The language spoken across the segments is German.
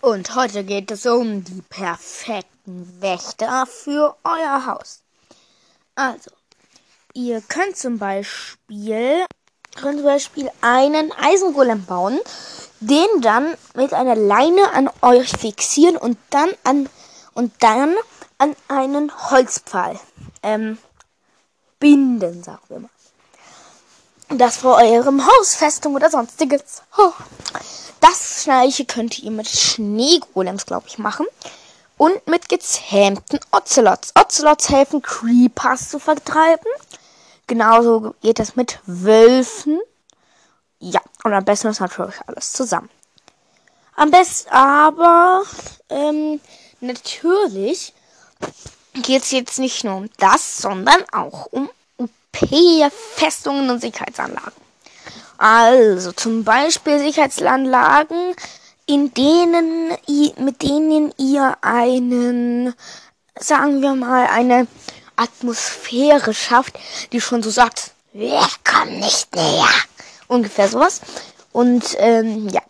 Und heute geht es um die perfekten Wächter für euer Haus. Also, ihr könnt zum Beispiel, könnt zum Beispiel einen Eisengolem bauen, den dann mit einer Leine an euch fixieren und dann an und dann an einen Holzpfahl ähm, binden, sagen wir mal. Das vor eurem Haus, Festung oder sonstiges. Oh. Gleiche könnt ihr mit Schneegolems, glaube ich, machen. Und mit gezähmten Ocelots. Ocelots helfen, Creepers zu vertreiben. Genauso geht das mit Wölfen. Ja, und am besten ist natürlich alles zusammen. Am besten aber, ähm, natürlich geht es jetzt nicht nur um das, sondern auch um UP-Festungen und Sicherheitsanlagen. Also zum Beispiel Sicherheitsanlagen, in denen mit denen ihr einen, sagen wir mal, eine Atmosphäre schafft, die schon so sagt, wir kommen nicht näher. Ungefähr sowas. Und ähm, ja.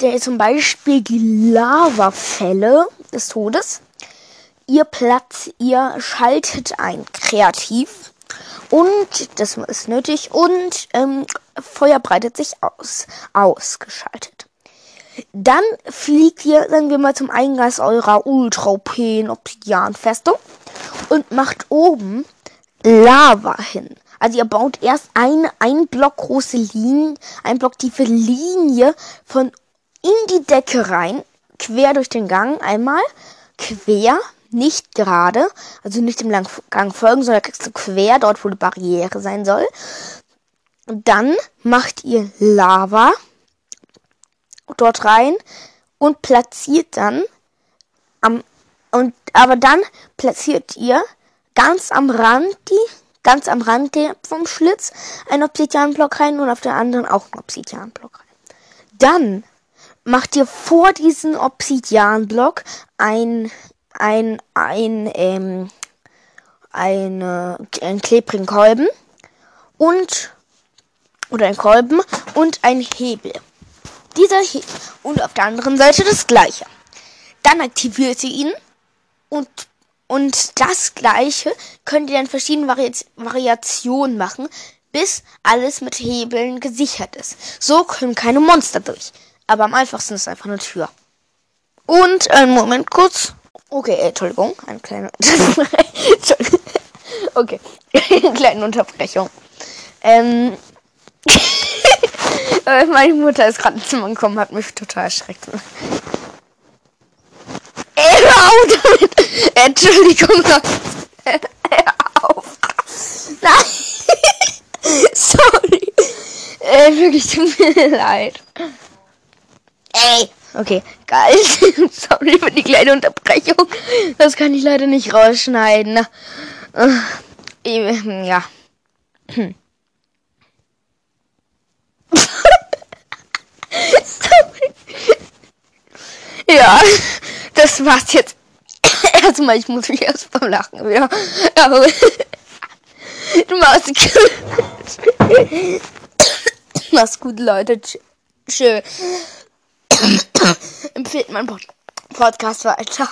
Der zum Beispiel die Lavafälle des Todes. Ihr Platz, ihr schaltet ein kreativ und das ist nötig und ähm, Feuer breitet sich aus. Ausgeschaltet. Dann fliegt ihr, sagen wir mal, zum Eingang eurer Ultra-OP-Obsidian-Festung und macht oben Lava hin. Also ihr baut erst eine ein Block große Linie, ein Block tiefe Linie von in die Decke rein, quer durch den Gang einmal, quer nicht gerade, also nicht im Gang folgen, sondern kriegst du quer dort, wo die Barriere sein soll. Dann macht ihr Lava dort rein und platziert dann am und aber dann platziert ihr ganz am Rand die ganz am Rand vom Schlitz einen Obsidianblock rein und auf der anderen auch einen Obsidianblock rein. Dann macht ihr vor diesen Obsidianblock ein ein, ein, ähm, eine, einen klebrigen Kolben und, oder ein Kolben und ein Hebel. Dieser Hebel. Und auf der anderen Seite das gleiche. Dann aktiviert ihr ihn und, und das gleiche könnt ihr dann verschiedene Vari Variationen machen, bis alles mit Hebeln gesichert ist. So können keine Monster durch. Aber am einfachsten ist einfach eine Tür. Und einen Moment kurz. Okay, äh, Entschuldigung, eine kleine. okay, eine kleine Unterbrechung. Ähm. Äh, meine Mutter ist gerade ins Zimmer gekommen, hat mich total erschreckt. Ey, hör auf damit! Entschuldigung, hör auf! Nein! Sorry! Äh, wirklich, tut mir leid. Ey! Okay, geil. Sorry für die kleine Unterbrechung. Das kann ich leider nicht rausschneiden. Äh, ja. Sorry. Ja, das war's jetzt. Erstmal, ich muss mich erst beim Lachen wieder. Aber du machst gut. Mach's gut, Leute. Tschö. empfiehlt mein Podcast weiter.